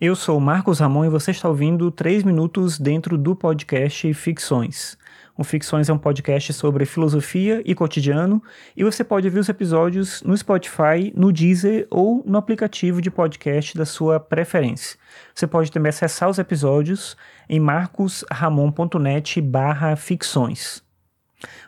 Eu sou Marcos Ramon e você está ouvindo 3 minutos dentro do podcast Ficções. O Ficções é um podcast sobre filosofia e cotidiano e você pode ouvir os episódios no Spotify, no Deezer ou no aplicativo de podcast da sua preferência. Você pode também acessar os episódios em marcosramon.net barra ficções.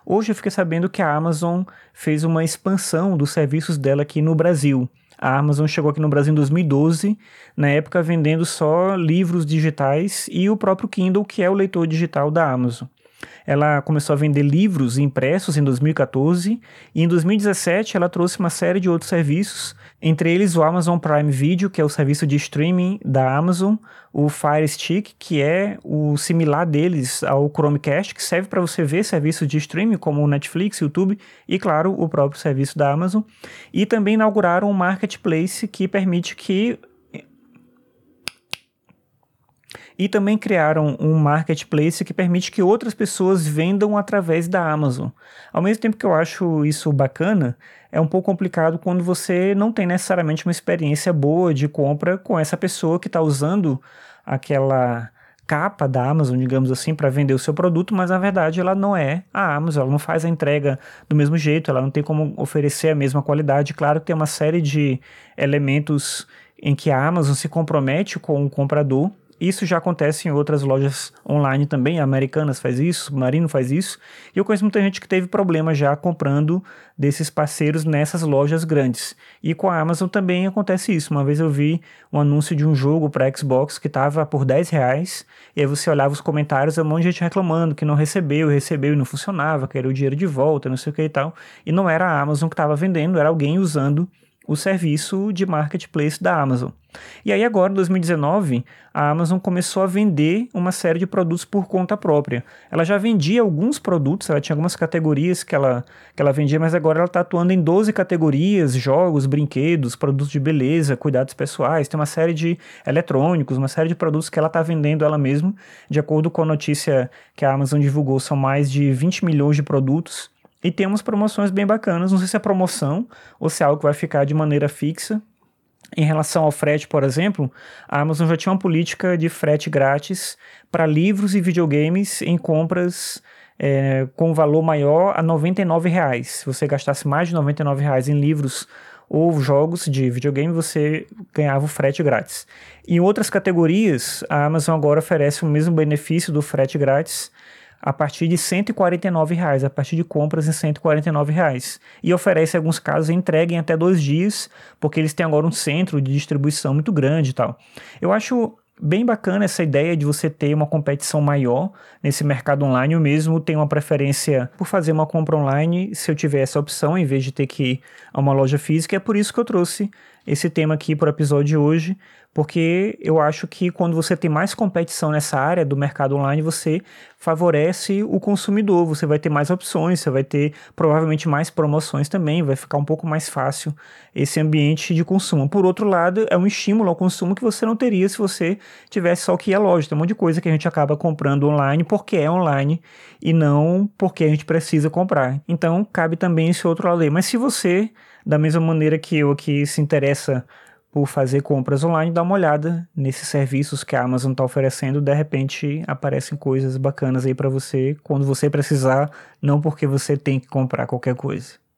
Hoje eu fiquei sabendo que a Amazon fez uma expansão dos serviços dela aqui no Brasil. A Amazon chegou aqui no Brasil em 2012, na época vendendo só livros digitais e o próprio Kindle, que é o leitor digital da Amazon. Ela começou a vender livros impressos em 2014 e em 2017 ela trouxe uma série de outros serviços, entre eles o Amazon Prime Video, que é o serviço de streaming da Amazon, o Fire Stick, que é o similar deles ao Chromecast, que serve para você ver serviços de streaming como o Netflix, YouTube e, claro, o próprio serviço da Amazon. E também inauguraram um marketplace que permite que e também criaram um marketplace que permite que outras pessoas vendam através da Amazon. Ao mesmo tempo que eu acho isso bacana, é um pouco complicado quando você não tem necessariamente uma experiência boa de compra com essa pessoa que está usando aquela capa da Amazon, digamos assim, para vender o seu produto, mas na verdade ela não é a Amazon, ela não faz a entrega do mesmo jeito, ela não tem como oferecer a mesma qualidade. Claro que tem uma série de elementos em que a Amazon se compromete com o comprador isso já acontece em outras lojas online também, Americanas faz isso, Marino faz isso. E eu conheço muita gente que teve problema já comprando desses parceiros nessas lojas grandes. E com a Amazon também acontece isso. Uma vez eu vi um anúncio de um jogo para Xbox que estava por 10 reais, e aí você olhava os comentários, um monte de gente reclamando que não recebeu, recebeu e não funcionava, queria o dinheiro de volta, não sei o que e tal. E não era a Amazon que estava vendendo, era alguém usando o serviço de marketplace da Amazon. E aí agora, em 2019, a Amazon começou a vender uma série de produtos por conta própria. Ela já vendia alguns produtos, ela tinha algumas categorias que ela, que ela vendia, mas agora ela está atuando em 12 categorias, jogos, brinquedos, produtos de beleza, cuidados pessoais, tem uma série de eletrônicos, uma série de produtos que ela está vendendo ela mesma. De acordo com a notícia que a Amazon divulgou, são mais de 20 milhões de produtos e temos promoções bem bacanas. Não sei se é promoção ou se é algo que vai ficar de maneira fixa. Em relação ao frete, por exemplo, a Amazon já tinha uma política de frete grátis para livros e videogames em compras é, com valor maior a R$ 99,00. Se você gastasse mais de R$ 99,00 em livros ou jogos de videogame, você ganhava o frete grátis. Em outras categorias, a Amazon agora oferece o mesmo benefício do frete grátis a partir de 149 reais, a partir de compras em 149 reais. E oferece, alguns casos, entrega em até dois dias, porque eles têm agora um centro de distribuição muito grande e tal. Eu acho bem bacana essa ideia de você ter uma competição maior nesse mercado online. Eu mesmo tenho uma preferência por fazer uma compra online se eu tiver essa opção, em vez de ter que ir a uma loja física. É por isso que eu trouxe esse tema aqui para o episódio de hoje, porque eu acho que quando você tem mais competição nessa área do mercado online, você favorece o consumidor, você vai ter mais opções, você vai ter provavelmente mais promoções também, vai ficar um pouco mais fácil esse ambiente de consumo. Por outro lado, é um estímulo ao consumo que você não teria se você tivesse só que ir à loja. Tem um monte de coisa que a gente acaba comprando online porque é online e não porque a gente precisa comprar. Então, cabe também esse outro lado. Mas se você, da mesma maneira que eu aqui, se interessa por fazer compras online, dá uma olhada nesses serviços que a Amazon está oferecendo. De repente aparecem coisas bacanas aí para você quando você precisar, não porque você tem que comprar qualquer coisa.